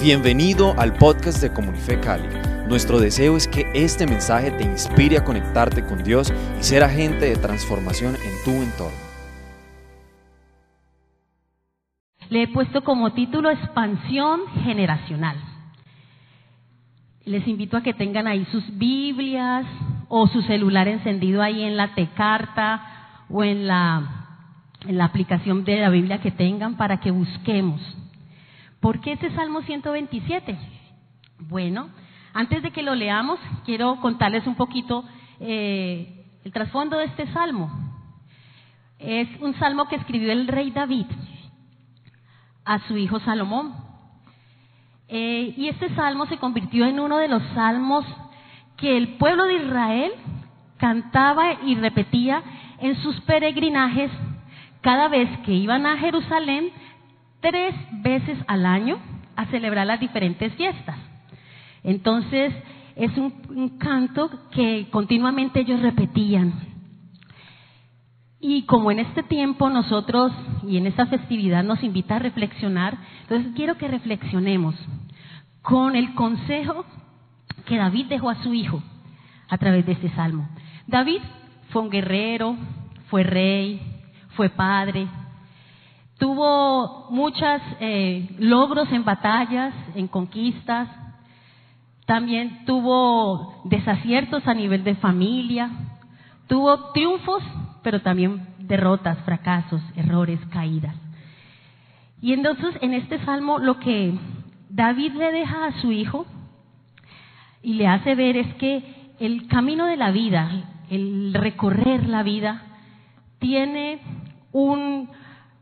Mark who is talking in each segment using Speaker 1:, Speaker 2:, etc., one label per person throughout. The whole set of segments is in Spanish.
Speaker 1: Bienvenido al podcast de Comunife Cali. Nuestro deseo es que este mensaje te inspire a conectarte con Dios y ser agente de transformación en tu entorno.
Speaker 2: Le he puesto como título Expansión Generacional. Les invito a que tengan ahí sus Biblias o su celular encendido ahí en la Tecarta o en la, en la aplicación de la Biblia que tengan para que busquemos. ¿Por qué ese Salmo 127? Bueno, antes de que lo leamos, quiero contarles un poquito eh, el trasfondo de este salmo. Es un salmo que escribió el rey David a su hijo Salomón. Eh, y este salmo se convirtió en uno de los salmos que el pueblo de Israel cantaba y repetía en sus peregrinajes cada vez que iban a Jerusalén tres veces al año a celebrar las diferentes fiestas. Entonces, es un, canto que continuamente ellos repetían. Y como en este tiempo nosotros y en esta festividad nos invita a reflexionar, entonces quiero que reflexionemos con el consejo que David dejó a su hijo a través de este salmo. David fue un guerrero, fue rey, fue padre, tuvo muchos eh, logros en batallas, en conquistas, también tuvo desaciertos a nivel de familia, tuvo triunfos, pero también derrotas, fracasos, errores, caídas. Y entonces en este salmo lo que David le deja a su hijo y le hace ver es que el camino de la vida, el recorrer la vida, tiene un,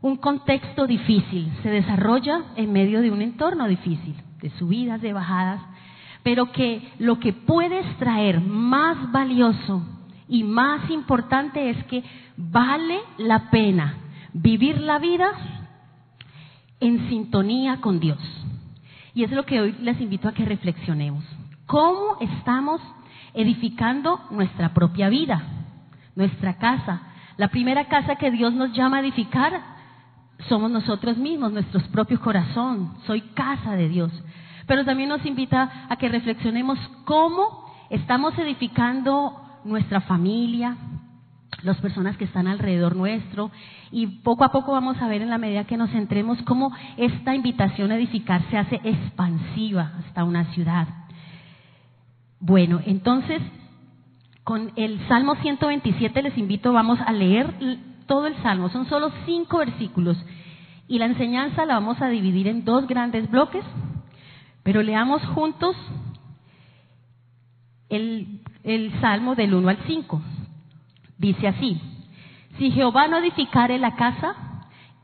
Speaker 2: un contexto difícil, se desarrolla en medio de un entorno difícil, de subidas, de bajadas, pero que lo que puede extraer más valioso y más importante es que vale la pena vivir la vida en sintonía con Dios. Y es lo que hoy les invito a que reflexionemos. ¿Cómo estamos edificando nuestra propia vida, nuestra casa? La primera casa que Dios nos llama a edificar somos nosotros mismos, nuestro propio corazón. Soy casa de Dios. Pero también nos invita a que reflexionemos cómo estamos edificando nuestra familia, las personas que están alrededor nuestro y poco a poco vamos a ver en la medida que nos centremos cómo esta invitación a edificar se hace expansiva hasta una ciudad. Bueno, entonces con el Salmo 127 les invito, vamos a leer todo el Salmo, son solo cinco versículos y la enseñanza la vamos a dividir en dos grandes bloques, pero leamos juntos el, Salmo del 1 al 5. Dice así, si Jehová no edificare la casa,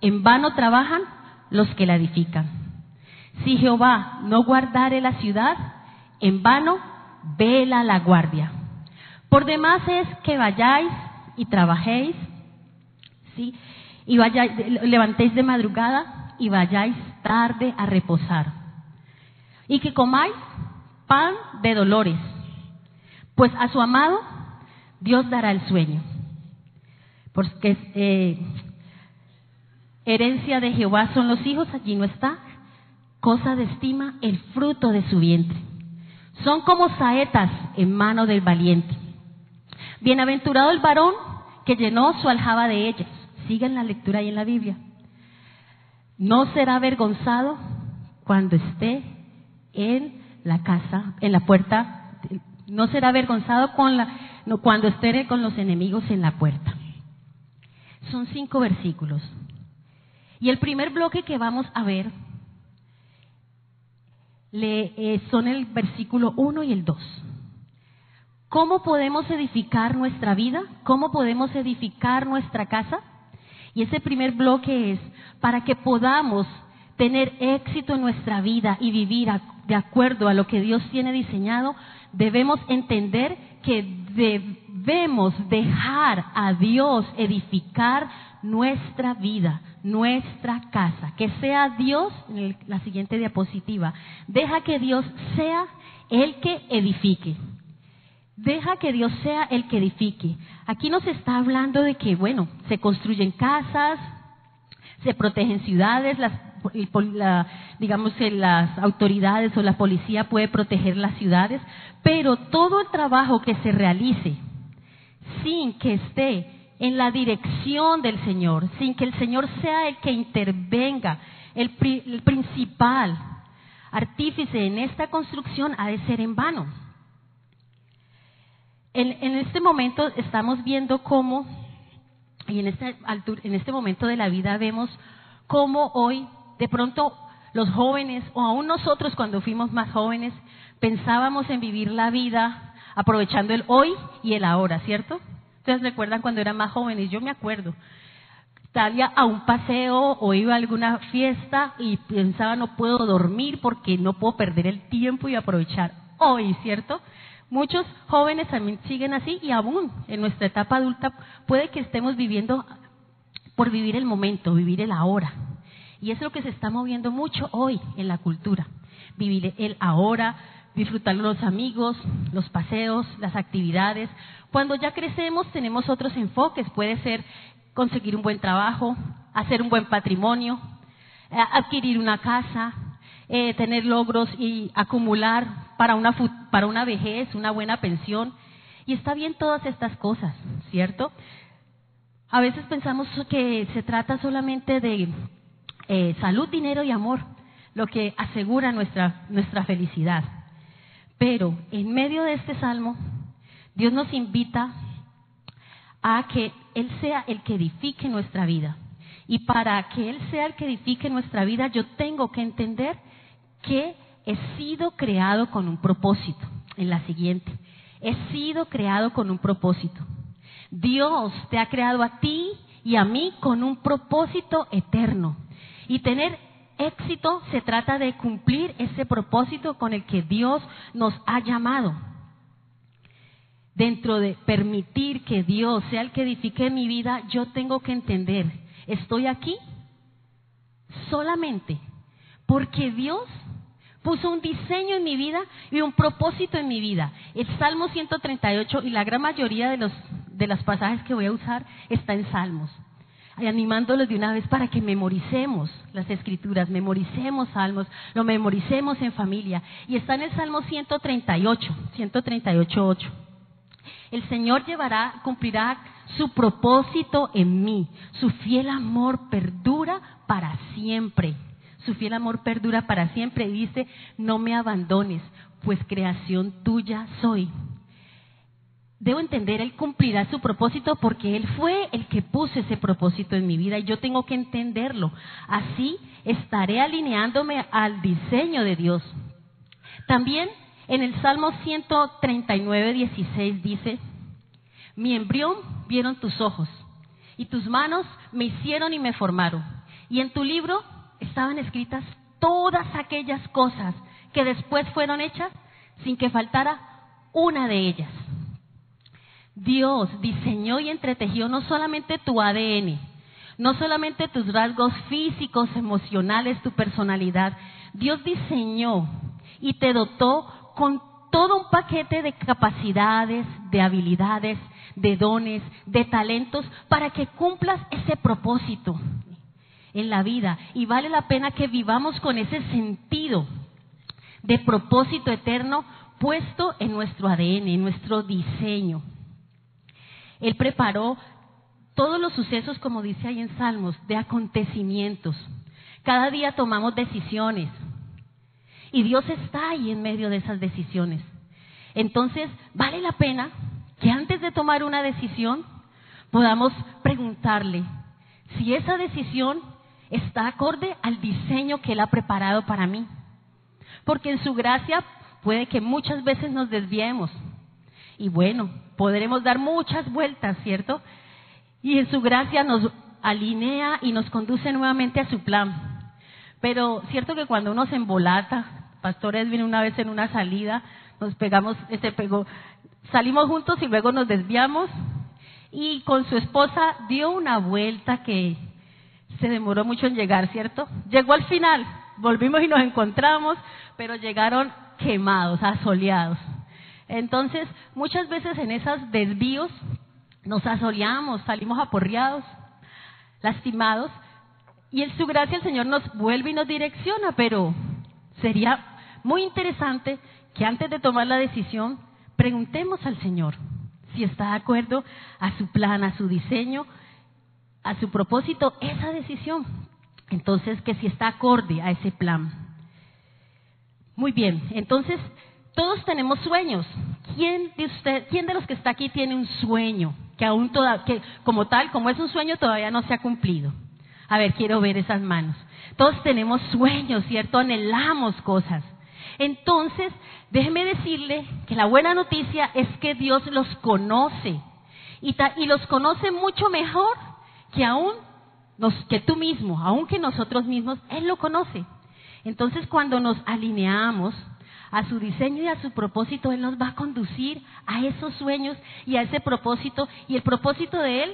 Speaker 2: en vano trabajan los que la edifican. Si Jehová no guardare la ciudad, en vano vela la guardia. Por demás es que vayáis y trabajéis, y vayáis, levantéis de madrugada y vayáis tarde a reposar. Y que comáis pan de dolores, pues a su amado Dios dará el sueño. Porque eh, herencia de Jehová son los hijos, allí no está. Cosa de estima el fruto de su vientre. Son como saetas en mano del valiente. Bienaventurado el varón que llenó su aljaba de ellas. Sigan la lectura ahí en la Biblia. No será avergonzado cuando esté en la casa, en la puerta. No será avergonzado con la, no, cuando esté con los enemigos en la puerta. Son cinco versículos. Y el primer bloque que vamos a ver le, eh, son el versículo 1 y el 2. ¿Cómo podemos edificar nuestra vida? ¿Cómo podemos edificar nuestra casa? Y ese primer bloque es para que podamos tener éxito en nuestra vida y vivir de acuerdo a lo que Dios tiene diseñado, debemos entender que debemos dejar a Dios edificar nuestra vida, nuestra casa. Que sea Dios, en la siguiente diapositiva, deja que Dios sea el que edifique. Deja que Dios sea el que edifique. Aquí nos está hablando de que, bueno, se construyen casas, se protegen ciudades, las, digamos que las autoridades o la policía puede proteger las ciudades, pero todo el trabajo que se realice sin que esté en la dirección del Señor, sin que el Señor sea el que intervenga, el, el principal artífice en esta construcción ha de ser en vano. En, este momento estamos viendo cómo y en este, en este momento de la vida vemos cómo hoy, de pronto, los jóvenes, o aún nosotros cuando fuimos más jóvenes, pensábamos en vivir la vida aprovechando el hoy y el ahora, ¿cierto? Ustedes recuerdan cuando eran más jóvenes, yo me acuerdo. Salía a un paseo o iba a alguna fiesta y pensaba no puedo dormir porque no puedo perder el tiempo y aprovechar hoy, ¿cierto? Muchos jóvenes también siguen así y aún en nuestra etapa adulta puede que estemos viviendo por vivir el momento, vivir el ahora. Y es lo que se está moviendo mucho hoy en la cultura. Vivir el ahora, disfrutar los amigos, los paseos, las actividades. Cuando ya crecemos tenemos otros enfoques. Puede ser conseguir un buen trabajo, hacer un buen patrimonio, adquirir una casa, eh, tener logros y acumular para una, para una vejez, una buena pensión. Y está bien todas estas cosas, ¿cierto? A veces pensamos que se trata solamente de eh, salud, dinero y amor, lo que asegura nuestra, nuestra felicidad. Pero en medio de este salmo, Dios nos invita a que Él sea el que edifique nuestra vida. Y para que Él sea el que edifique nuestra vida, yo tengo que entender que he sido creado con un propósito. En la siguiente, he sido creado con un propósito. Dios te ha creado a ti y a mí con un propósito eterno. Y tener éxito se trata de cumplir ese propósito con el que Dios nos ha llamado. Dentro de permitir que Dios sea el que edifique mi vida, yo tengo que entender, estoy aquí solamente porque Dios puso un diseño en mi vida y un propósito en mi vida. El Salmo 138 y la gran mayoría de los de los pasajes que voy a usar está en Salmos. Animándolos de una vez para que memoricemos las escrituras, memoricemos salmos, lo memoricemos en familia. Y está en el Salmo 138, 138, 8. El Señor llevará, cumplirá su propósito en mí. Su fiel amor perdura para siempre. Su fiel amor perdura para siempre. Y dice, no me abandones, pues creación tuya soy. Debo entender, Él cumplirá su propósito porque Él fue el que puso ese propósito en mi vida y yo tengo que entenderlo. Así estaré alineándome al diseño de Dios. También en el Salmo 139, 16 dice, mi embrión vieron tus ojos y tus manos me hicieron y me formaron. Y en tu libro estaban escritas todas aquellas cosas que después fueron hechas sin que faltara una de ellas. Dios diseñó y entretejió no solamente tu ADN, no solamente tus rasgos físicos, emocionales, tu personalidad. Dios diseñó y te dotó con todo un paquete de capacidades, de habilidades, de dones, de talentos para que cumplas ese propósito en la vida. Y vale la pena que vivamos con ese sentido de propósito eterno puesto en nuestro ADN, en nuestro diseño. Él preparó todos los sucesos, como dice ahí en Salmos, de acontecimientos. Cada día tomamos decisiones. Y Dios está ahí en medio de esas decisiones. Entonces, vale la pena que antes de tomar una decisión podamos preguntarle si esa decisión está acorde al diseño que Él ha preparado para mí. Porque en su gracia puede que muchas veces nos desviemos. Y bueno, podremos dar muchas vueltas, ¿cierto? Y en su gracia nos alinea y nos conduce nuevamente a su plan. Pero cierto que cuando uno se embolata, Pastor Edwin una vez en una salida, nos pegamos, este pegó, salimos juntos y luego nos desviamos y con su esposa dio una vuelta que se demoró mucho en llegar, ¿cierto? Llegó al final, volvimos y nos encontramos, pero llegaron quemados, asoleados. Entonces, muchas veces en esos desvíos nos asoleamos, salimos aporreados, lastimados, y en su gracia el Señor nos vuelve y nos direcciona, pero sería muy interesante que antes de tomar la decisión preguntemos al Señor si está de acuerdo a su plan, a su diseño, a su propósito, esa decisión. Entonces, que si está acorde a ese plan. Muy bien, entonces todos tenemos sueños. ¿Quién de usted, quién de los que está aquí tiene un sueño que aún toda, que como tal, como es un sueño todavía no se ha cumplido? A ver, quiero ver esas manos. Todos tenemos sueños, ¿cierto? Anhelamos cosas. Entonces, déjeme decirle que la buena noticia es que Dios los conoce y, y los conoce mucho mejor que aún nos, que tú mismo, aún que nosotros mismos, Él lo conoce. Entonces, cuando nos alineamos a su diseño y a su propósito, Él nos va a conducir a esos sueños y a ese propósito. Y el propósito de Él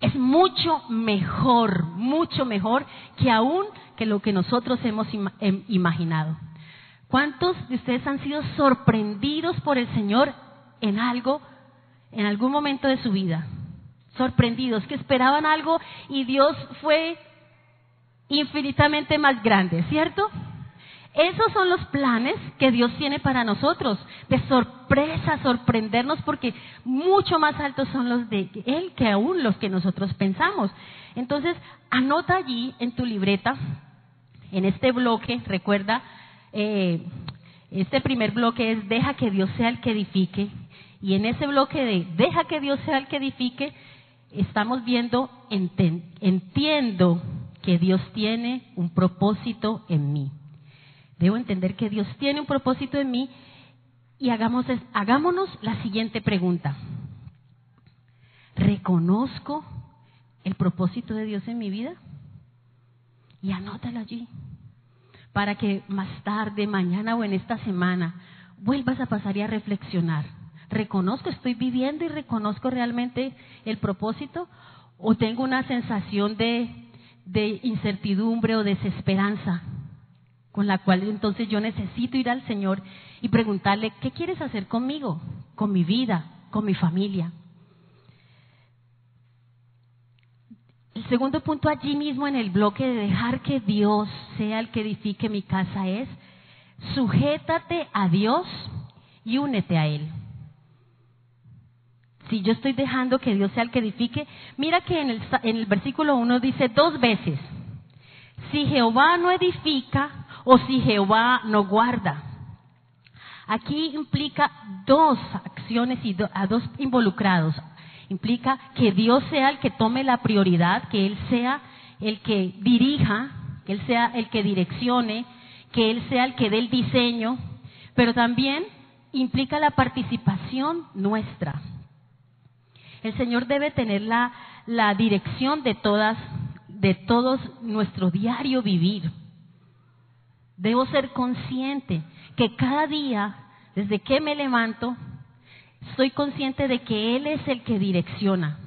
Speaker 2: es mucho mejor, mucho mejor que aún que lo que nosotros hemos em, imaginado. ¿Cuántos de ustedes han sido sorprendidos por el Señor en algo, en algún momento de su vida? Sorprendidos, que esperaban algo y Dios fue infinitamente más grande, ¿cierto? Esos son los planes que Dios tiene para nosotros, de sorpresa, sorprendernos, porque mucho más altos son los de Él que aún los que nosotros pensamos. Entonces, anota allí en tu libreta, en este bloque, recuerda, eh, este primer bloque es deja que Dios sea el que edifique. Y en ese bloque de deja que Dios sea el que edifique, estamos viendo, entiendo que Dios tiene un propósito en mí. Debo entender que Dios tiene un propósito en mí y hagamos, hagámonos la siguiente pregunta. ¿Reconozco el propósito de Dios en mi vida? Y anótalo allí para que más tarde, mañana o en esta semana, vuelvas a pasar y a reflexionar. ¿Reconozco, estoy viviendo y reconozco realmente el propósito? ¿O tengo una sensación de, incertidumbre o desesperanza? Con la cual entonces yo necesito ir al Señor y preguntarle, ¿qué quieres hacer conmigo, con mi vida, con mi familia? El segundo punto allí mismo en el bloque de dejar que Dios sea el que edifique mi casa es, sujétate a Dios y únete a Él. Si yo estoy dejando que Dios sea el que edifique, mira que en el, en el versículo 1 dice dos veces, si Jehová no edifica o si Jehová no guarda. Aquí implica dos acciones y a dos involucrados, implica que Dios sea el que tome la prioridad, que Él sea el que dirija, que Él sea el que direccione, que Él sea el que dé el diseño, pero también implica la participación nuestra. El Señor debe tener la, dirección de todas, de todos nuestro diario vivir. Debo ser consciente que cada día, desde que me levanto, Estoy consciente de que Él es el que direcciona,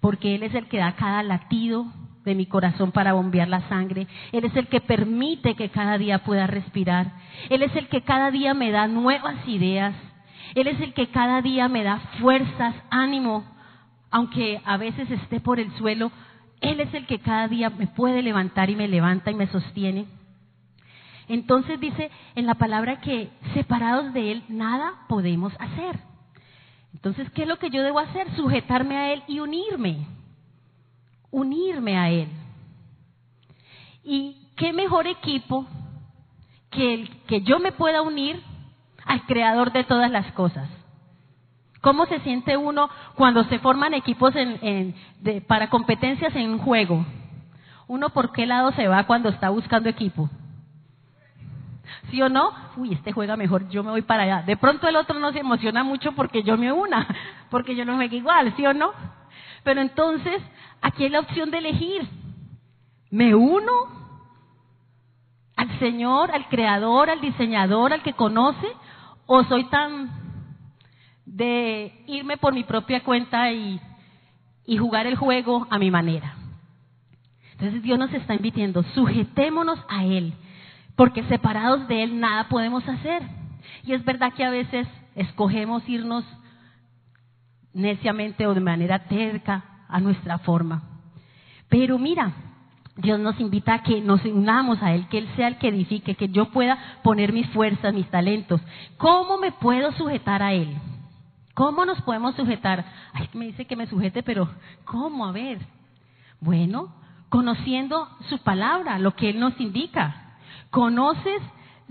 Speaker 2: porque Él es el que da cada latido de mi corazón para bombear la sangre. Él es el que permite que cada día pueda respirar. Él es el que cada día me da nuevas ideas. Él es el que cada día me da fuerzas, ánimo, aunque a veces esté por el suelo. Él es el que cada día me puede levantar y me levanta y me sostiene. Entonces dice en la palabra que separados de Él nada podemos hacer. Entonces, ¿qué es lo que yo debo hacer? Sujetarme a Él y unirme. Unirme a Él. ¿Y qué mejor equipo que el que yo me pueda unir al creador de todas las cosas? ¿Cómo se siente uno cuando se forman equipos para competencias en un juego? ¿Uno por qué lado se va cuando está buscando equipo? ¿Sí o no? Uy, este juega mejor, yo me voy para allá. De pronto el otro no se emociona mucho porque yo me una, porque yo no juego igual, ¿sí o no? Pero entonces, aquí hay la opción de elegir. ¿Me uno al Señor, al Creador, al diseñador, al que conoce? ¿O soy tan de irme por mi propia cuenta y, y jugar el juego a mi manera? Entonces Dios nos está invitando, sujetémonos a Él porque separados de Él nada podemos hacer. Y es verdad que a veces escogemos irnos neciamente o de manera terca a nuestra forma. Pero mira, Dios nos invita a que nos unamos a Él, que Él sea el que edifique, que yo pueda poner mis fuerzas, mis talentos. ¿Cómo me puedo sujetar a Él? ¿Cómo nos podemos sujetar? Ay, me dice que me sujete, pero ¿cómo? A ver. Bueno, conociendo su palabra, lo que Él nos indica. ¿Conoces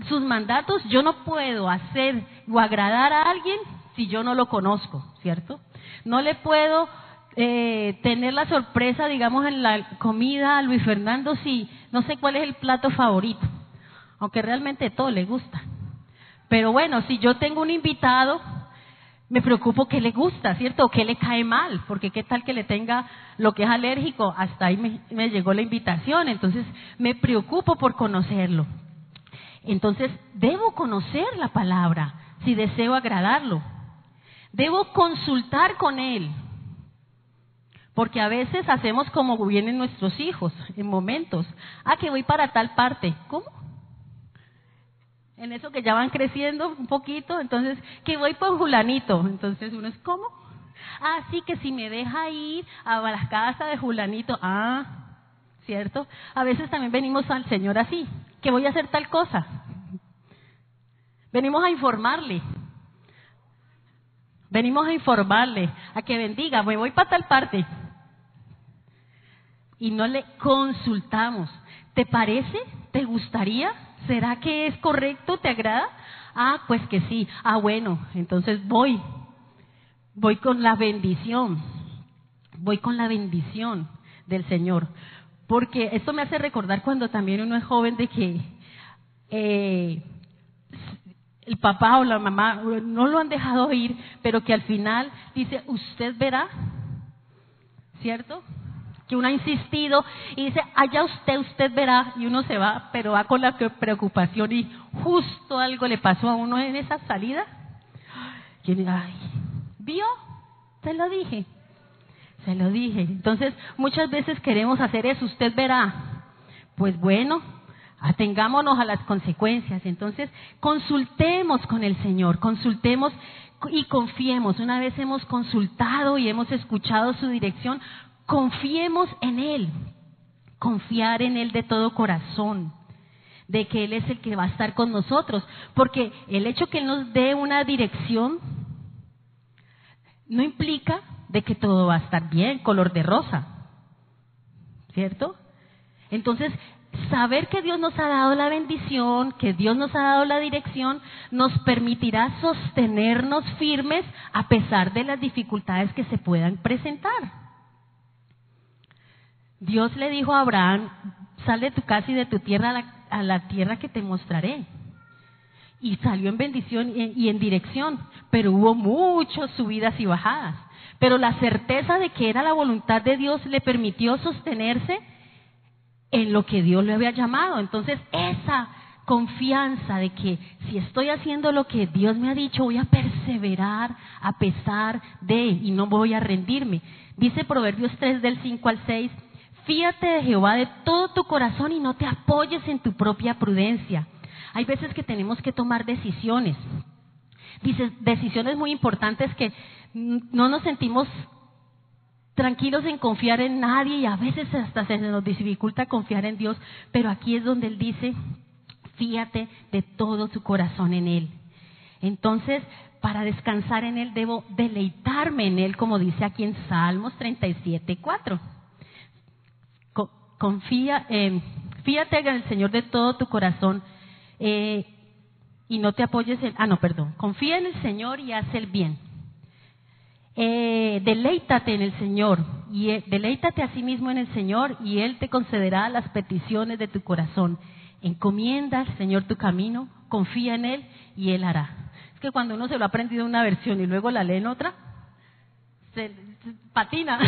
Speaker 2: sus mandatos? Yo no puedo hacer o agradar a alguien si yo no lo conozco, ¿cierto? No le puedo eh, tener la sorpresa, digamos, en la comida a Luis Fernando si no sé cuál es el plato favorito, aunque realmente todo le gusta. Pero bueno, si yo tengo un invitado, me preocupo qué le gusta, ¿cierto? O qué le cae mal, porque qué tal que le tenga lo que es alérgico, hasta ahí me, me llegó la invitación, entonces me preocupo por conocerlo. Entonces, debo conocer la palabra si deseo agradarlo. Debo consultar con él, porque a veces hacemos como vienen nuestros hijos en momentos. Ah, que voy para tal parte. ¿Cómo? En eso que ya van creciendo un poquito, entonces, que voy por Julanito. Entonces uno es, ¿cómo? Ah, sí, que si me deja ir a la casa de Julanito. Ah, ¿cierto? A veces también venimos al Señor así, que voy a hacer tal cosa. Venimos a informarle. Venimos a informarle, a que bendiga, me voy para tal parte y no le consultamos. ¿Te parece? ¿Te gustaría? ¿Será que es correcto? ¿Te agrada? Ah, pues que sí. Ah, bueno, entonces voy. Voy con la bendición. Voy con la bendición del Señor. Porque esto me hace recordar cuando también uno es joven de que eh, el papá o la mamá no lo han dejado ir, pero que al final dice, usted verá, ¿cierto? Que uno ha insistido y dice, allá usted, usted verá, y uno se va, pero va con la preocupación y justo algo le pasó a uno en esa salida. Y ¿vio? Se lo dije, se lo dije. Entonces, muchas veces queremos hacer eso, usted verá. Pues bueno, atengámonos a las consecuencias. Entonces, consultemos con el Señor, consultemos y confiemos. Una vez hemos consultado y hemos escuchado su dirección, Confiemos en Él, confiar en Él de todo corazón, de que Él es el que va a estar con nosotros, porque el hecho que Él nos dé una dirección no implica de que todo va a estar bien, color de rosa, ¿cierto? Entonces, saber que Dios nos ha dado la bendición, que Dios nos ha dado la dirección, nos permitirá sostenernos firmes a pesar de las dificultades que se puedan presentar. Dios le dijo a Abraham, sal de tu casa y de tu tierra a la, tierra que te mostraré. Y salió en bendición y en, dirección, pero hubo muchas subidas y bajadas. Pero la certeza de que era la voluntad de Dios le permitió sostenerse en lo que Dios le había llamado. Entonces, esa confianza de que si estoy haciendo lo que Dios me ha dicho, voy a perseverar a pesar de y no voy a rendirme. Dice Proverbios 3 del 5 al 6, Fíate de Jehová de todo tu corazón y no te apoyes en tu propia prudencia. Hay veces que tenemos que tomar decisiones. Dices, decisiones muy importantes que no nos sentimos tranquilos en confiar en nadie y a veces hasta se nos dificulta confiar en Dios, pero aquí es donde Él dice, fíate de todo tu corazón en Él. Entonces, para descansar en Él debo deleitarme en Él, como dice aquí en Salmos 37, 4 confía, fíjate en el Señor de todo tu corazón eh, y no te apoyes en, ah, no, perdón, confía en el Señor y haz el bien. Eh, deleítate en el Señor y eh, deleítate a sí mismo en el Señor y Él te concederá las peticiones de tu corazón. Encomienda al Señor tu camino, confía en Él y Él hará. Es que cuando uno se lo ha aprendido en una versión y luego la lee en otra, se patina.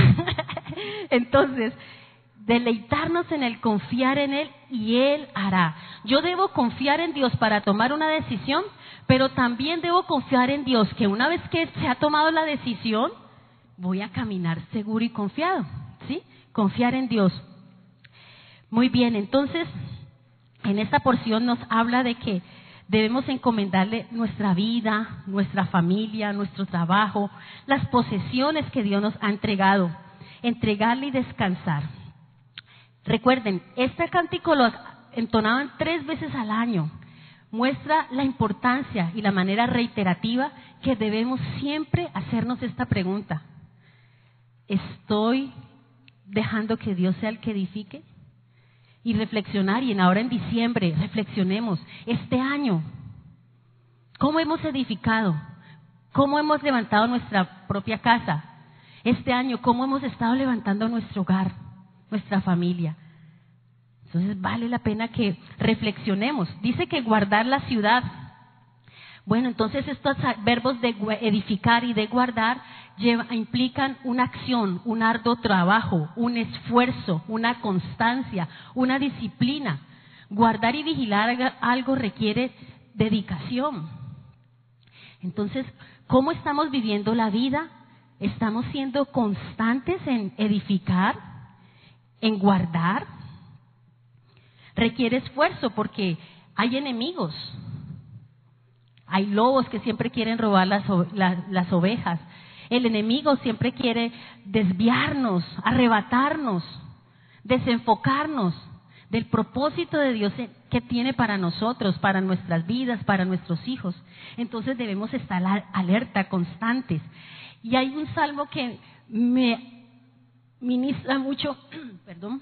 Speaker 2: Entonces, deleitarnos en el confiar en Él y Él hará. Yo debo confiar en Dios para tomar una decisión, pero también debo confiar en Dios que una vez que se ha tomado la decisión, voy a caminar seguro y confiado. ¿Sí? Confiar en Dios. Muy bien, entonces, en esta porción nos habla de que debemos encomendarle nuestra vida, nuestra familia, nuestro trabajo, las posesiones que Dios nos ha entregado, entregarle y descansar. Recuerden, este cántico lo entonaban tres veces al año. Muestra la importancia y la manera reiterativa que debemos siempre hacernos esta pregunta. ¿Estoy dejando que Dios sea el que edifique? Y reflexionar, y ahora en diciembre, reflexionemos, este año, ¿cómo hemos edificado? ¿Cómo hemos levantado nuestra propia casa? Este año, ¿cómo hemos estado levantando nuestro hogar, nuestra familia? Entonces vale la pena que reflexionemos. Dice que guardar la ciudad. Bueno, entonces estos verbos de edificar y de guardar implican una acción, un arduo trabajo, un esfuerzo, una constancia, una disciplina. Guardar y vigilar algo requiere dedicación. Entonces, ¿cómo estamos viviendo la vida? ¿Estamos siendo constantes en edificar, en guardar? Requiere esfuerzo porque hay enemigos. Hay lobos que siempre quieren robar las, las, ovejas. El enemigo siempre quiere desviarnos, arrebatarnos, desenfocarnos del propósito de Dios que tiene para nosotros, para nuestras vidas, para nuestros hijos. Entonces debemos estar alerta, constantes. Y hay un salmo que me ministra mucho, perdón,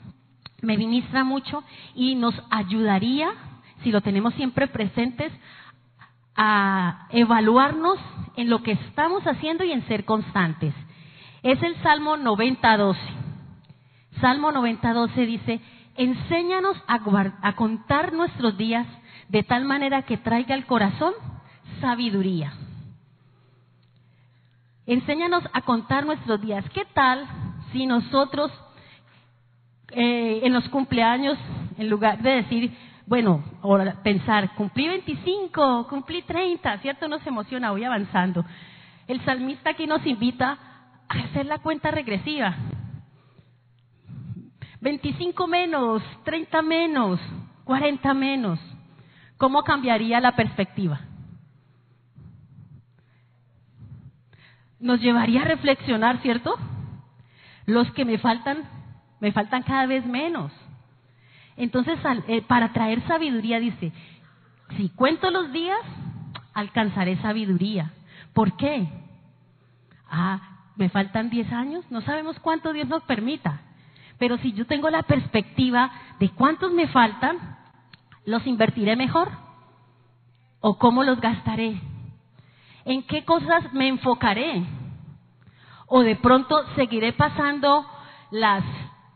Speaker 2: me ministra mucho y nos ayudaría, si lo tenemos siempre presentes, a evaluarnos en lo que estamos haciendo y en ser constantes. Es el Salmo 90.12. Salmo 90.12 dice, enséñanos a, a contar nuestros días de tal manera que traiga al corazón sabiduría. Enséñanos a contar nuestros días. ¿Qué tal si nosotros eh, en los cumpleaños, en lugar de decir, bueno, o pensar, cumplí 25, cumplí 30, ¿cierto? Nos emociona, voy avanzando. El salmista aquí nos invita a hacer la cuenta regresiva. 25 menos, 30 menos, 40 menos. ¿Cómo cambiaría la perspectiva? Nos llevaría a reflexionar, ¿cierto? Los que me faltan, me faltan cada vez menos. Entonces, eh, para traer sabiduría, dice, si cuento los días, alcanzaré sabiduría. ¿Por qué? Ah, me faltan 10 años, no sabemos cuánto Dios nos permita. Pero si yo tengo la perspectiva de cuántos me faltan, ¿los invertiré mejor? ¿O cómo los gastaré? ¿En qué cosas me enfocaré? ¿O de pronto seguiré pasando las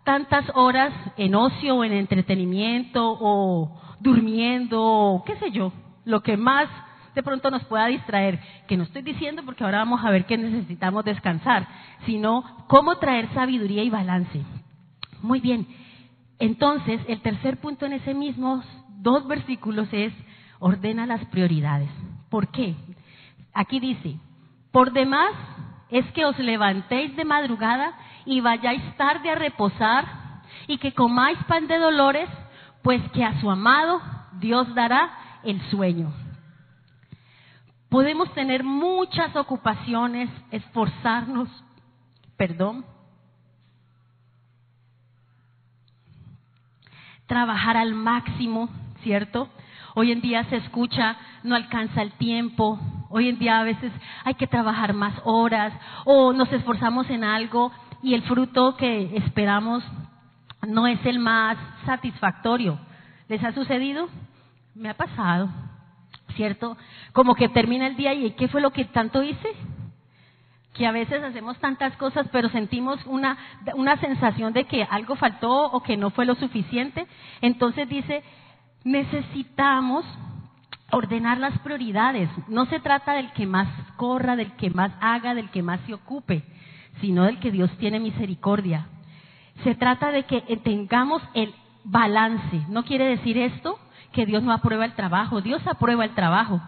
Speaker 2: tantas horas en ocio o en entretenimiento o durmiendo o qué sé yo, lo que más de pronto nos pueda distraer, que no estoy diciendo porque ahora vamos a ver que necesitamos descansar, sino cómo traer sabiduría y balance. Muy bien. Entonces, el tercer punto en ese mismo dos versículos es ordena las prioridades. ¿Por qué? Aquí dice, por demás es que os levantéis de madrugada y vayáis tarde a reposar y que comáis pan de dolores, pues que a su amado Dios dará el sueño. Podemos tener muchas ocupaciones, esforzarnos, perdón, trabajar al máximo, ¿cierto? Hoy en día se escucha, no alcanza el tiempo. Hoy en día a veces hay que trabajar más horas o nos esforzamos en algo y el fruto que esperamos no es el más satisfactorio. ¿Les ha sucedido? Me ha pasado, ¿cierto? Como que termina el día y ¿qué fue lo que tanto hice? que a veces hacemos tantas cosas, pero sentimos una, una sensación de que algo faltó o que no fue lo suficiente. Entonces dice, necesitamos ordenar las prioridades. No se trata del que más corra, del que más haga, del que más se ocupe, sino del que Dios tiene misericordia. Se trata de que tengamos el balance. No quiere decir esto que Dios no aprueba el trabajo, Dios aprueba el trabajo.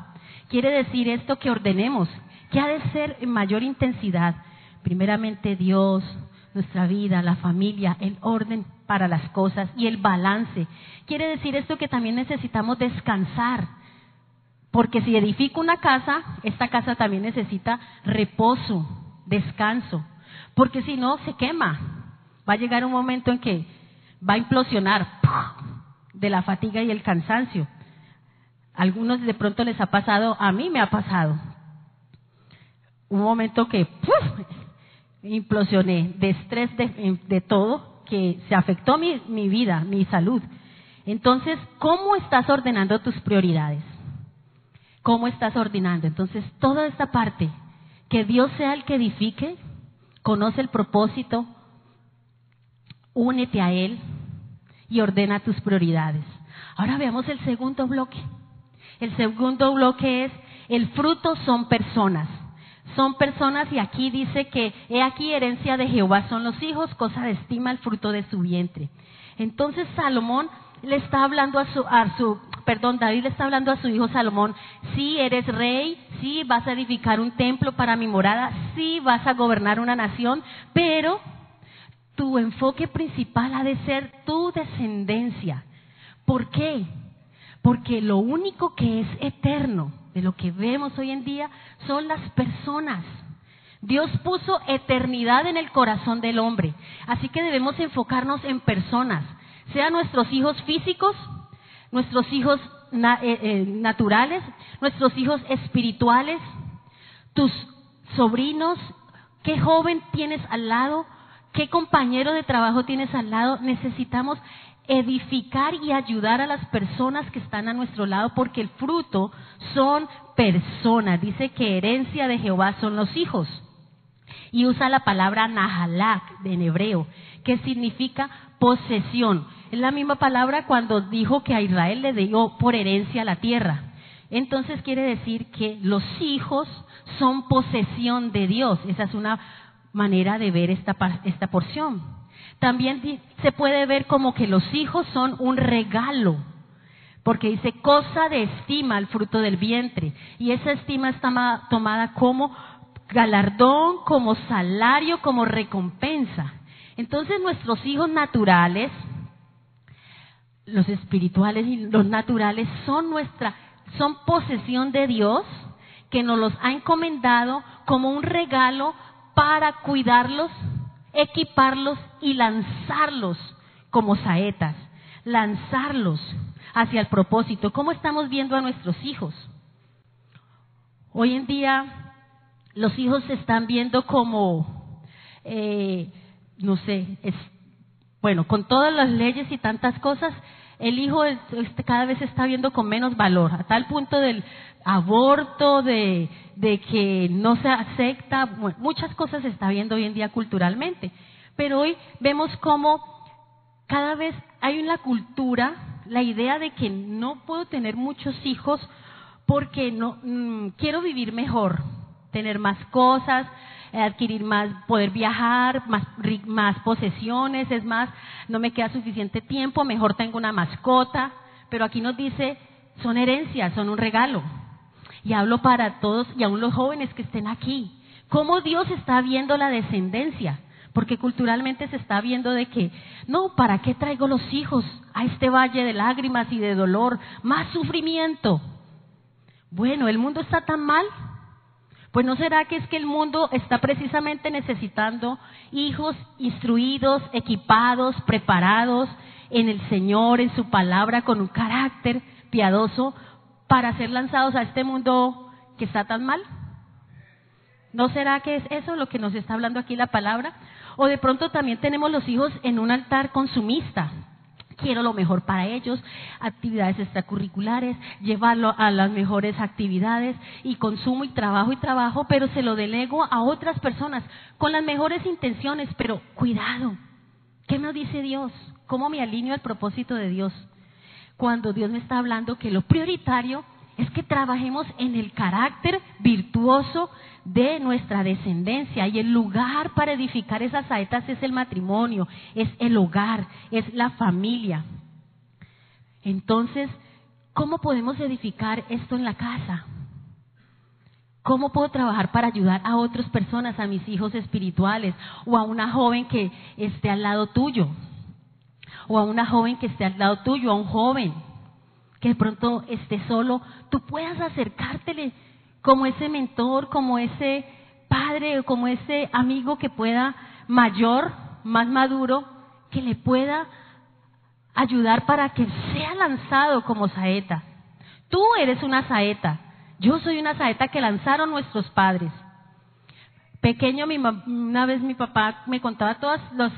Speaker 2: Quiere decir esto que ordenemos, que ha de ser en mayor intensidad. Primeramente Dios, nuestra vida, la familia, el orden para las cosas y el balance. Quiere decir esto que también necesitamos descansar. Porque si edifico una casa, esta casa también necesita reposo, descanso. Porque si no, se quema. Va a llegar un momento en que va a implosionar de la fatiga y el cansancio. Algunos de pronto les ha pasado, a mí me ha pasado. Un momento que implosioné de estrés de, todo, que se afectó mi vida, mi salud. Entonces, ¿cómo estás ordenando tus prioridades? ¿Cómo estás ordenando? Entonces, toda esta parte, que Dios sea el que edifique, conoce el propósito, únete a Él y ordena tus prioridades. Ahora veamos el segundo bloque. El segundo bloque es, el fruto son personas. Son personas y aquí dice que he aquí herencia de Jehová son los hijos, cosa de estima el fruto de su vientre. Entonces Salomón le está hablando a su, a su, perdón, David le está hablando a su hijo Salomón, sí eres rey, sí vas a edificar un templo para mi morada, sí vas a gobernar una nación, pero tu enfoque principal ha de ser tu descendencia. ¿Por qué? Porque lo único que es eterno de lo que vemos hoy en día son las personas. Dios puso eternidad en el corazón del hombre. Así que debemos enfocarnos en personas, sean nuestros hijos físicos, nuestros hijos eh, eh, naturales, nuestros hijos espirituales, tus sobrinos, qué joven tienes al lado, qué compañero de trabajo tienes al lado. Necesitamos edificar y ayudar a las personas que están a nuestro lado porque el fruto son personas. Dice que herencia de Jehová son los hijos. Y usa la palabra nahalak en hebreo, que significa posesión. Es la misma palabra cuando dijo que a Israel le dio por herencia la tierra. Entonces quiere decir que los hijos son posesión de Dios. Esa es una manera de ver esta, esta porción. También se puede ver como que los hijos son un regalo, porque dice cosa de estima el fruto del vientre, y esa estima está tomada como galardón, como salario, como recompensa. Entonces nuestros hijos naturales, los espirituales y los naturales son nuestra, son posesión de Dios que nos los ha encomendado como un regalo para cuidarlos, equiparlos y lanzarlos como saetas, lanzarlos hacia el propósito. ¿Cómo estamos viendo a nuestros hijos? Hoy en día los hijos se están viendo como, eh, no sé, es, bueno, con todas las leyes y tantas cosas, el hijo este, cada vez está viendo con menos valor, a tal punto del aborto, de, de que no se acepta, muchas cosas se está viendo hoy en día culturalmente. Pero hoy vemos cómo cada vez hay una cultura, la idea de que no puedo tener muchos hijos porque no mm, quiero vivir mejor, tener más cosas, adquirir más, poder viajar, más, más posesiones, es más, no me queda suficiente tiempo, mejor tengo una mascota, pero aquí nos dice, son herencias, son un regalo. Y hablo para todos y aún los jóvenes que estén aquí. ¿Cómo Dios está viendo la descendencia? Porque culturalmente se está viendo de que, no, ¿para qué traigo los hijos a este valle de lágrimas y de dolor? Más sufrimiento. Bueno, el mundo está tan mal. Pues no será que es que el mundo está precisamente necesitando hijos instruidos, equipados, preparados en el Señor, en su palabra, con un carácter piadoso para ser lanzados a este mundo que está tan mal? ¿No será que es eso lo que nos está hablando aquí la palabra? O de pronto también tenemos los hijos en un altar consumista. Quiero lo mejor para ellos, actividades extracurriculares, llevarlo a las mejores actividades y consumo y trabajo y trabajo, pero se lo delego a otras personas con las mejores intenciones, pero cuidado. ¿Qué me dice Dios? ¿Cómo me alineo al propósito de Dios? cuando Dios me está hablando que lo prioritario es que trabajemos en el carácter virtuoso de nuestra descendencia y el lugar para edificar esas saetas es el matrimonio, es el hogar, es la familia. Entonces, ¿cómo podemos edificar esto en la casa? ¿Cómo puedo trabajar para ayudar a otras personas, a mis hijos espirituales o a una joven que esté al lado tuyo? o a una joven que esté al lado tuyo, a un joven que de pronto esté solo, tú puedas acercártele como ese mentor, como ese padre como ese amigo que pueda mayor, más maduro, que le pueda ayudar para que sea lanzado como saeta. Tú eres una saeta. Yo soy una saeta que lanzaron nuestros padres. Pequeño, mi, una vez mi papá me contaba todas los,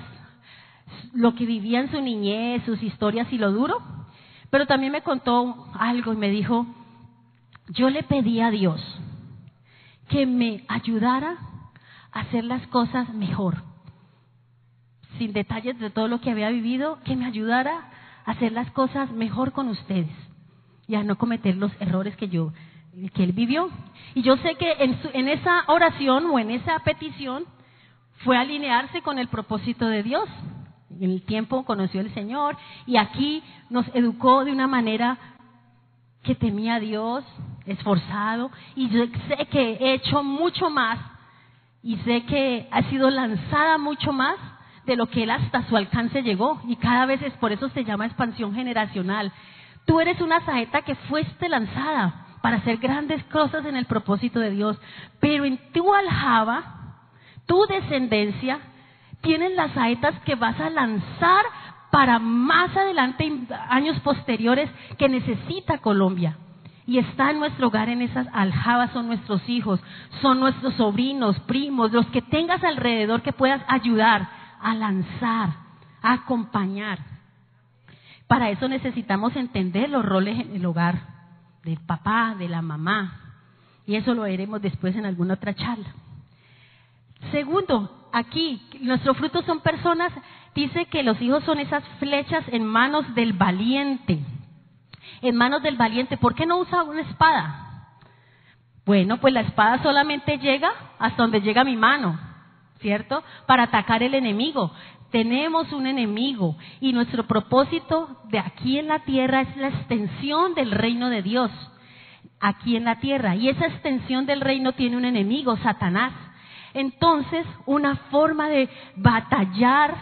Speaker 2: lo que vivía en su niñez, sus historias y lo duro, pero también me contó algo y me dijo, yo le pedí a Dios que me ayudara a hacer las cosas mejor, sin detalles de todo lo que había vivido, que me ayudara a hacer las cosas mejor con ustedes y a no cometer los errores que yo que él vivió. Y yo sé que en, en esa oración o en esa petición fue alinearse con el propósito de Dios. En el tiempo conoció al Señor y aquí nos educó de una manera que temía a Dios, esforzado, y yo sé que he hecho mucho más y sé que ha sido lanzada mucho más de lo que él hasta su alcance llegó. Y cada vez es por eso se llama expansión generacional. Tú eres una saeta que fuiste lanzada para hacer grandes cosas en el propósito de Dios. Pero en tu aljaba, tu descendencia, tienes las saetas que vas a lanzar para más adelante, años posteriores, que necesita Colombia. Y está en nuestro hogar en esas aljabas, son nuestros hijos, son nuestros sobrinos, primos, los que tengas alrededor que puedas ayudar a lanzar, a acompañar. Para eso necesitamos entender los roles en el hogar del papá, de la mamá. Y eso lo veremos después en alguna otra charla. Segundo, aquí, nuestros frutos son personas, dice que los hijos son esas flechas en manos del valiente. En manos del valiente. ¿Por qué no usa una espada? Bueno, pues la espada solamente llega hasta donde llega mi mano, ¿cierto? Para atacar el enemigo. Tenemos un enemigo y nuestro propósito de aquí en la tierra es la extensión del reino de Dios aquí en la tierra. Y esa extensión del reino tiene un enemigo, Satanás. Entonces, una forma de batallar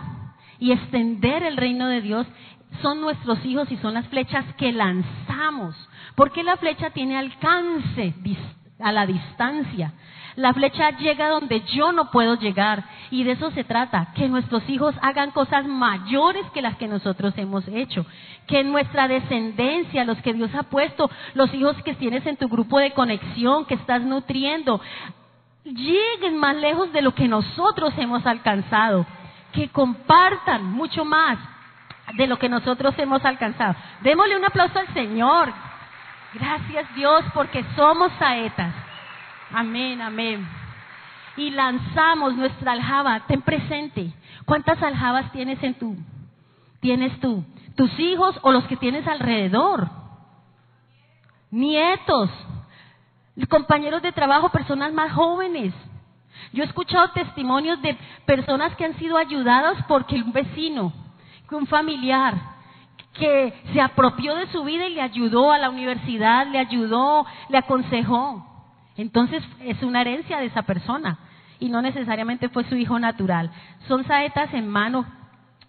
Speaker 2: y extender el reino de Dios son nuestros hijos y son las flechas que lanzamos. Porque la flecha tiene alcance a la distancia. La flecha llega donde yo no puedo llegar. Y de eso se trata, que nuestros hijos hagan cosas mayores que las que nosotros hemos hecho. Que nuestra descendencia, los que Dios ha puesto, los hijos que tienes en tu grupo de conexión, que estás nutriendo, lleguen más lejos de lo que nosotros hemos alcanzado. Que compartan mucho más de lo que nosotros hemos alcanzado. Démosle un aplauso al Señor. Gracias Dios porque somos saetas. Amén, amén. Y lanzamos nuestra aljaba. Ten presente. ¿Cuántas aljabas tienes en tu? Tienes tú. Tus hijos o los que tienes alrededor. Nietos. Compañeros de trabajo, personas más jóvenes. Yo he escuchado testimonios de personas que han sido ayudadas porque un vecino, un familiar, que se apropió de su vida y le ayudó a la universidad, le ayudó, le aconsejó. Entonces es una herencia de esa persona y no necesariamente fue su hijo natural. Son saetas en mano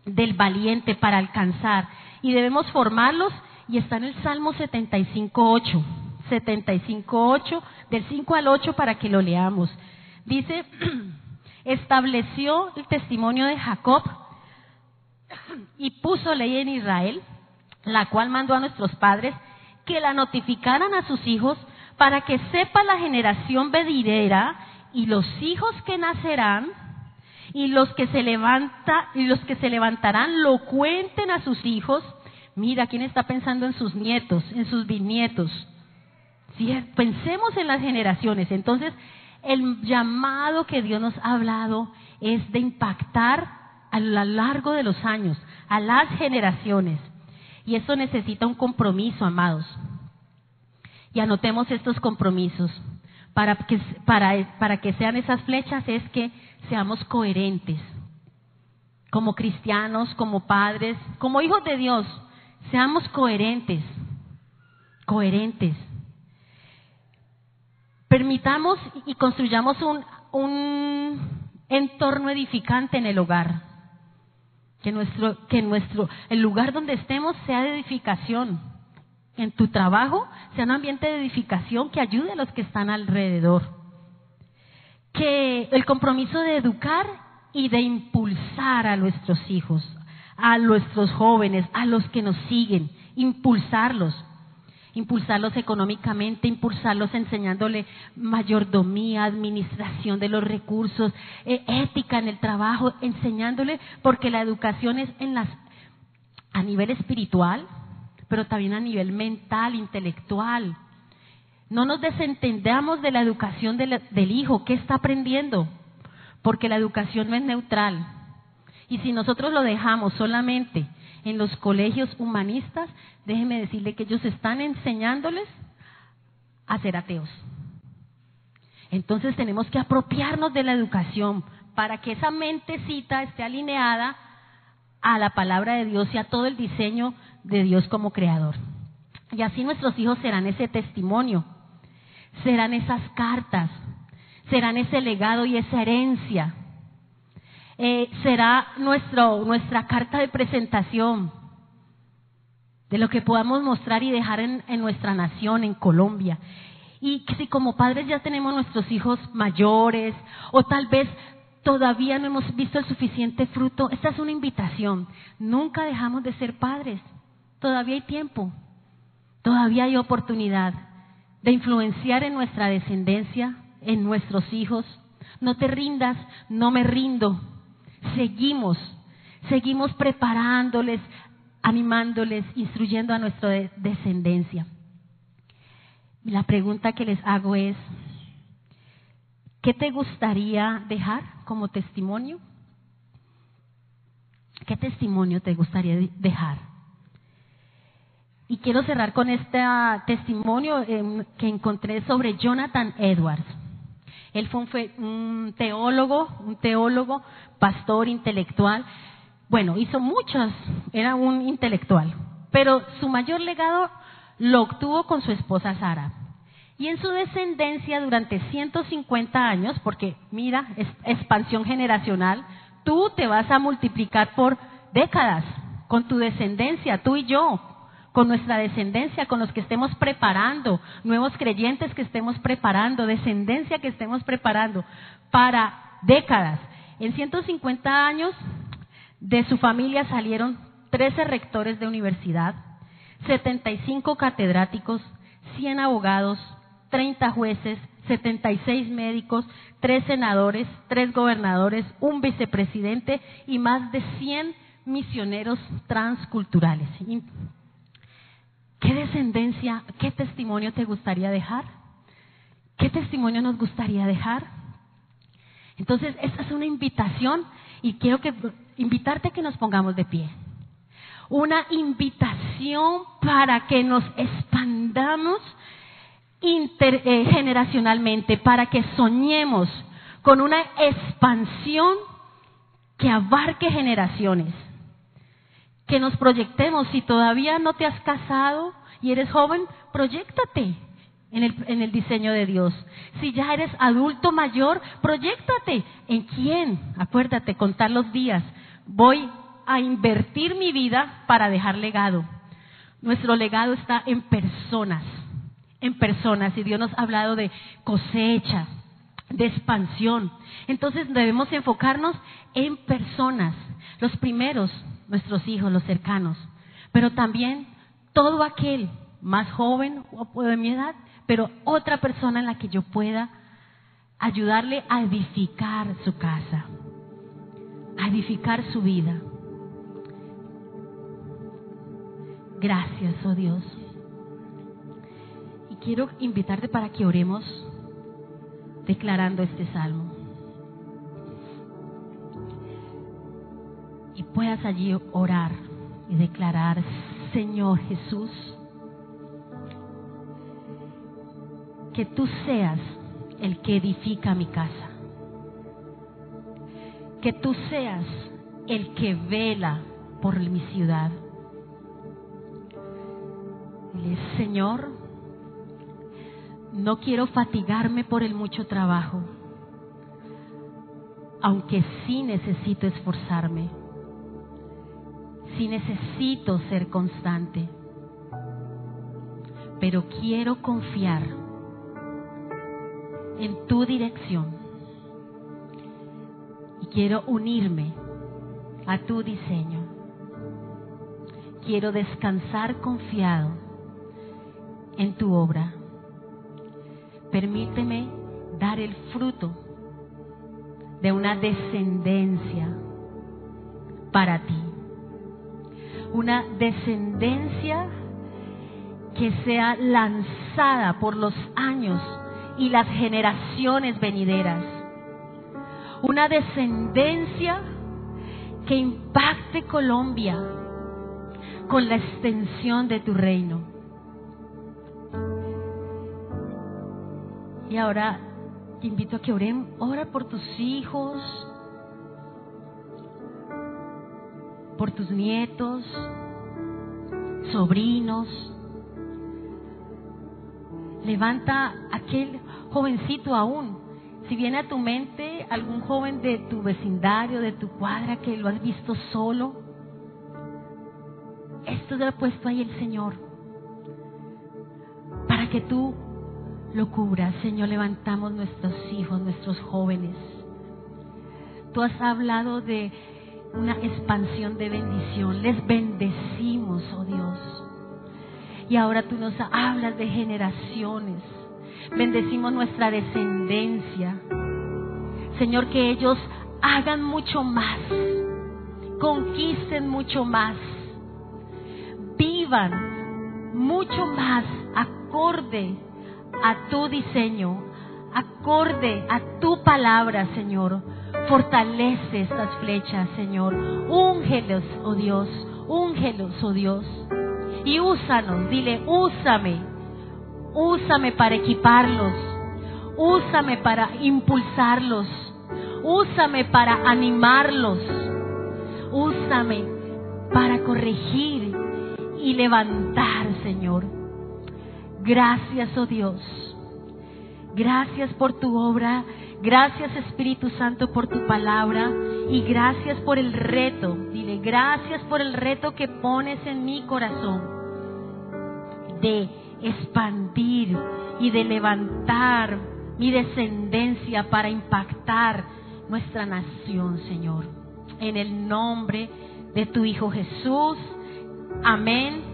Speaker 2: del valiente para alcanzar y debemos formarlos y está en el Salmo 75.8, 75.8, del 5 al 8 para que lo leamos. Dice, estableció el testimonio de Jacob y puso ley en Israel, la cual mandó a nuestros padres que la notificaran a sus hijos para que sepa la generación venidera y los hijos que nacerán y los que se levanta y los que se levantarán lo cuenten a sus hijos. Mira, ¿quién está pensando en sus nietos, en sus bisnietos? Si pensemos en las generaciones, entonces el llamado que Dios nos ha hablado es de impactar a lo largo de los años, a las generaciones. Y eso necesita un compromiso, amados y anotemos estos compromisos. Para que, para, para que sean esas flechas es que seamos coherentes. Como cristianos, como padres, como hijos de Dios, seamos coherentes. Coherentes. Permitamos y construyamos un, un entorno edificante en el hogar. Que nuestro, que nuestro, el lugar donde estemos sea de edificación en tu trabajo sea un ambiente de edificación que ayude a los que están alrededor. Que el compromiso de educar y de impulsar a nuestros hijos a nuestros jóvenes, a los que nos siguen, impulsarlos, impulsarlos económicamente, impulsarlos enseñándole mayordomía, administración de los recursos, eh, ética en el trabajo, enseñándole, porque la educación es en las, a nivel espiritual, pero también a nivel mental, intelectual. No nos desentendamos de la educación del, del hijo, ¿qué está aprendiendo? Porque la educación no es neutral. Y si nosotros lo dejamos solamente en los colegios humanistas, déjeme decirle que ellos están enseñándoles a ser ateos. Entonces tenemos que apropiarnos de la educación para que esa mentecita esté alineada a la palabra de Dios y a todo el diseño de Dios como creador. Y así nuestros hijos serán ese testimonio, serán esas cartas, serán ese legado y esa herencia eh, será nuestro, nuestra carta de presentación de lo que podamos mostrar y dejar en, en nuestra nación, en Colombia. Y si como padres ya tenemos nuestros hijos mayores o tal vez todavía no hemos visto el suficiente fruto, esta es una invitación. Nunca dejamos de ser padres. Todavía hay tiempo. Todavía hay oportunidad de influenciar en nuestra descendencia, en nuestros hijos. No te rindas, no me rindo seguimos, seguimos preparándoles, animándoles, instruyendo a nuestra descendencia. La pregunta que les hago es, ¿qué te gustaría dejar como testimonio? ¿Qué testimonio te gustaría dejar? Y quiero cerrar con este testimonio em, que encontré sobre Jonathan Edwards. Él fue un, teólogo, un teólogo, pastor intelectual. Bueno, hizo muchas, era un intelectual, pero su mayor legado lo obtuvo con su esposa Sara. Y en su descendencia durante 150 años, porque mira, es expansión generacional, tú te vas a multiplicar por décadas con tu descendencia, tú y yo, con nuestra descendencia, con los que estemos preparando, nuevos creyentes que estemos preparando, descendencia que estemos preparando para décadas. En 150 años de su familia salieron 13 rectores de universidad, 75 catedráticos, 100 abogados, 30 jueces, 76 médicos, 3 senadores, 3 gobernadores, un vicepresidente y más de 100 misioneros transculturales. ¿Qué descendencia, qué testimonio te gustaría dejar? ¿Qué testimonio nos gustaría dejar? Entonces, esta es una invitación y quiero que invitarte a que nos pongamos de pie. Una invitación para que nos expandamos intergeneracionalmente, eh, para que soñemos con una expansión que abarque generaciones que nos proyectemos. Si todavía no te has casado y eres joven, proyectate en el, en el diseño de Dios. Si ya eres adulto mayor, proyectate. ¿En quién? Acuérdate, contar los días. Voy a invertir mi vida para dejar legado. Nuestro legado está en personas, en personas. Y Dios nos ha hablado de cosecha, de expansión. Entonces debemos enfocarnos en personas. Los primeros nuestros hijos, los cercanos, pero también todo aquel más joven o de mi edad, pero otra persona en la que yo pueda ayudarle a edificar su casa, a edificar su vida. Gracias, oh Dios. Y quiero invitarte para que oremos declarando este salmo. Y puedas allí orar y declarar, Señor Jesús, que tú seas el que edifica mi casa, que tú seas el que vela por mi ciudad. Señor, no quiero fatigarme por el mucho trabajo, aunque sí necesito esforzarme si necesito ser constante, pero quiero confiar en tu dirección y quiero unirme a tu diseño. quiero descansar confiado en tu obra. Permíteme dar el fruto de una descendencia para ti. Una descendencia que sea lanzada por los años y las generaciones venideras. Una descendencia que impacte Colombia con la extensión de tu reino. Y ahora te invito a que oren, ora por tus hijos, por tus nietos, sobrinos. Levanta aquel jovencito aún. Si viene a tu mente algún joven de tu vecindario, de tu cuadra, que lo has visto solo, esto lo ha puesto ahí el Señor. Para que tú lo cubras, Señor, levantamos nuestros hijos, nuestros jóvenes. Tú has hablado de una expansión de bendición. Les bendecimos, oh Dios. Y ahora tú nos hablas de generaciones. Bendecimos nuestra descendencia. Señor, que ellos hagan mucho más. Conquisten mucho más. Vivan mucho más acorde a tu diseño, acorde a tu palabra, Señor Fortalece estas flechas, Señor. Úngelos, oh Dios. Úngelos, oh Dios. Y úsanos, dile, úsame. Úsame para equiparlos. Úsame para impulsarlos. Úsame para animarlos. Úsame para corregir y levantar, Señor. Gracias, oh Dios. Gracias por tu obra Gracias Espíritu Santo por tu palabra y gracias por el reto. Dile, gracias por el reto que pones en mi corazón de expandir y de levantar mi descendencia para impactar nuestra nación, Señor. En el nombre de tu Hijo Jesús. Amén